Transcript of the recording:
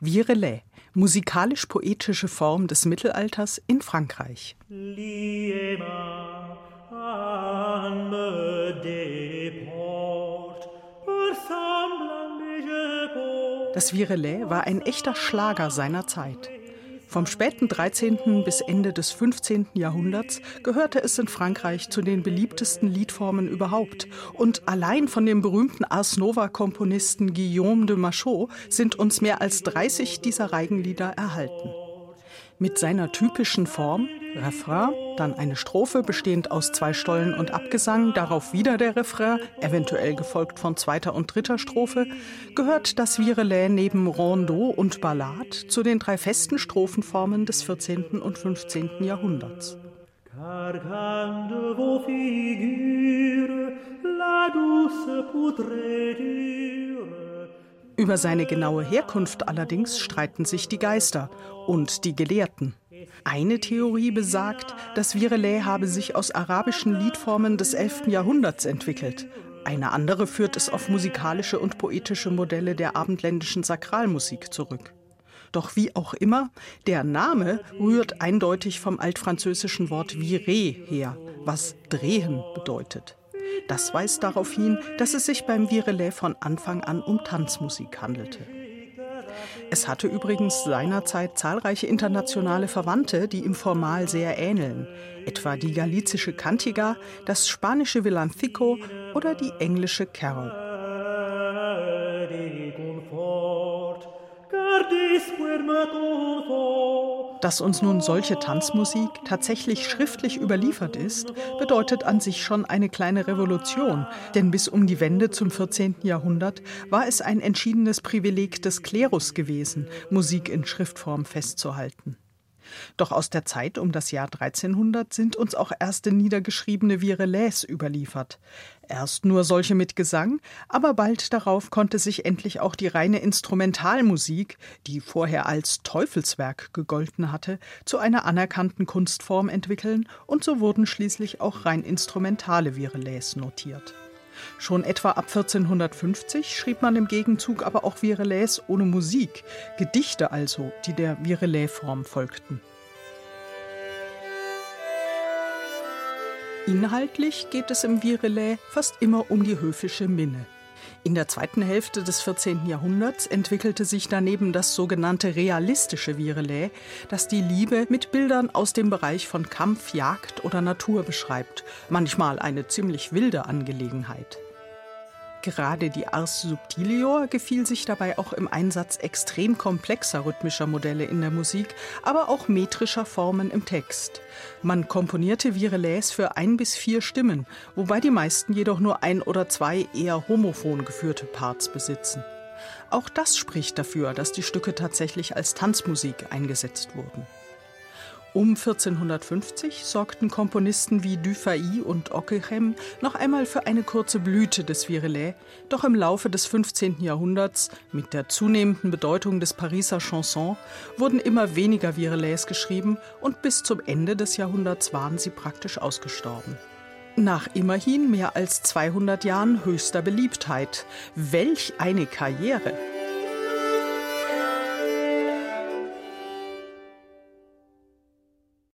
Virelais, musikalisch-poetische Form des Mittelalters in Frankreich. Das Virelais war ein echter Schlager seiner Zeit. Vom späten 13. bis Ende des 15. Jahrhunderts gehörte es in Frankreich zu den beliebtesten Liedformen überhaupt. Und allein von dem berühmten Ars Nova-Komponisten Guillaume de Machaut sind uns mehr als 30 dieser Reigenlieder erhalten. Mit seiner typischen Form, Refrain, dann eine Strophe bestehend aus zwei Stollen und Abgesang, darauf wieder der Refrain, eventuell gefolgt von zweiter und dritter Strophe, gehört das Virelais neben Rondeau und Ballade zu den drei festen Strophenformen des 14. und 15. Jahrhunderts. Über seine genaue Herkunft allerdings streiten sich die Geister und die Gelehrten. Eine Theorie besagt, das Virelais habe sich aus arabischen Liedformen des 11. Jahrhunderts entwickelt. Eine andere führt es auf musikalische und poetische Modelle der abendländischen Sakralmusik zurück. Doch wie auch immer, der Name rührt eindeutig vom altfranzösischen Wort virer her, was drehen bedeutet. Das weist darauf hin, dass es sich beim Virelais von Anfang an um Tanzmusik handelte. Es hatte übrigens seinerzeit zahlreiche internationale Verwandte, die ihm formal sehr ähneln, etwa die galizische Cantiga, das spanische Villancico oder die englische Carol. Dass uns nun solche Tanzmusik tatsächlich schriftlich überliefert ist, bedeutet an sich schon eine kleine Revolution, denn bis um die Wende zum 14. Jahrhundert war es ein entschiedenes Privileg des Klerus gewesen, Musik in Schriftform festzuhalten. Doch aus der Zeit um das Jahr 1300 sind uns auch erste niedergeschriebene Virelais überliefert. Erst nur solche mit Gesang, aber bald darauf konnte sich endlich auch die reine Instrumentalmusik, die vorher als Teufelswerk gegolten hatte, zu einer anerkannten Kunstform entwickeln und so wurden schließlich auch rein instrumentale Virelais notiert. Schon etwa ab 1450 schrieb man im Gegenzug aber auch Virelais ohne Musik, Gedichte also, die der Virelais-Form folgten. Inhaltlich geht es im Virelais fast immer um die höfische Minne. In der zweiten Hälfte des 14. Jahrhunderts entwickelte sich daneben das sogenannte realistische Virelais, das die Liebe mit Bildern aus dem Bereich von Kampf, Jagd oder Natur beschreibt, manchmal eine ziemlich wilde Angelegenheit. Gerade die Ars Subtilior gefiel sich dabei auch im Einsatz extrem komplexer rhythmischer Modelle in der Musik, aber auch metrischer Formen im Text. Man komponierte Virelais für ein bis vier Stimmen, wobei die meisten jedoch nur ein oder zwei eher homophon geführte Parts besitzen. Auch das spricht dafür, dass die Stücke tatsächlich als Tanzmusik eingesetzt wurden. Um 1450 sorgten Komponisten wie Dufay und Ockeghem noch einmal für eine kurze Blüte des Virelais, doch im Laufe des 15. Jahrhunderts, mit der zunehmenden Bedeutung des Pariser Chanson, wurden immer weniger Virelais geschrieben und bis zum Ende des Jahrhunderts waren sie praktisch ausgestorben. Nach immerhin mehr als 200 Jahren höchster Beliebtheit. Welch eine Karriere!